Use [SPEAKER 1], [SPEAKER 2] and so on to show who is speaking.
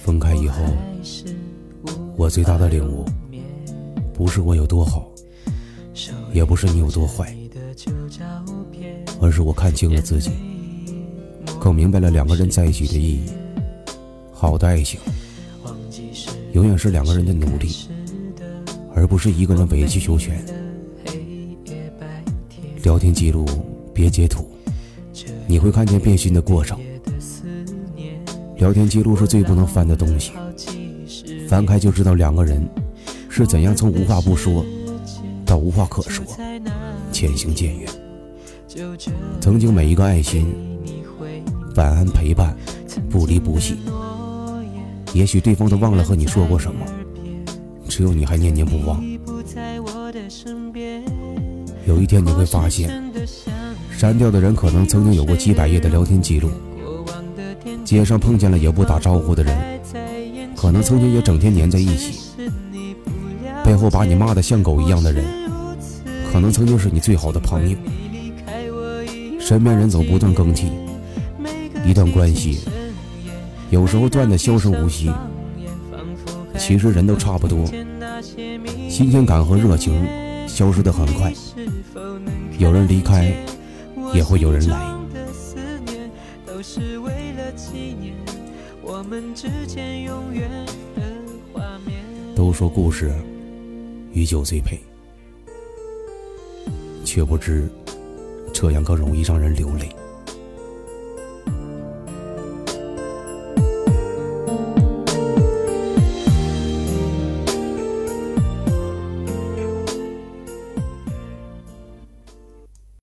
[SPEAKER 1] 分开以后，我最大的领悟，不是我有多好，也不是你有多坏，而是我看清了自己，更明白了两个人在一起的意义。好的爱情，永远是两个人的努力，而不是一个人委曲求全。聊天记录别截图，你会看见变心的过程。聊天记录是最不能翻的东西，翻开就知道两个人是怎样从无话不说到无话可说，渐行渐远。曾经每一个爱心，晚安陪伴，不离不弃。也许对方都忘了和你说过什么，只有你还念念不忘。有一天你会发现，删掉的人可能曾经有过几百页的聊天记录。街上碰见了也不打招呼的人，可能曾经也整天黏在一起。背后把你骂得像狗一样的人，可能曾经是你最好的朋友。身边人总不断更替，一段关系有时候断的消声无息。其实人都差不多，新鲜感和热情消失的很快。有人离开，也会有人来。都说故事与酒最配，却不知这样更容易让人流泪。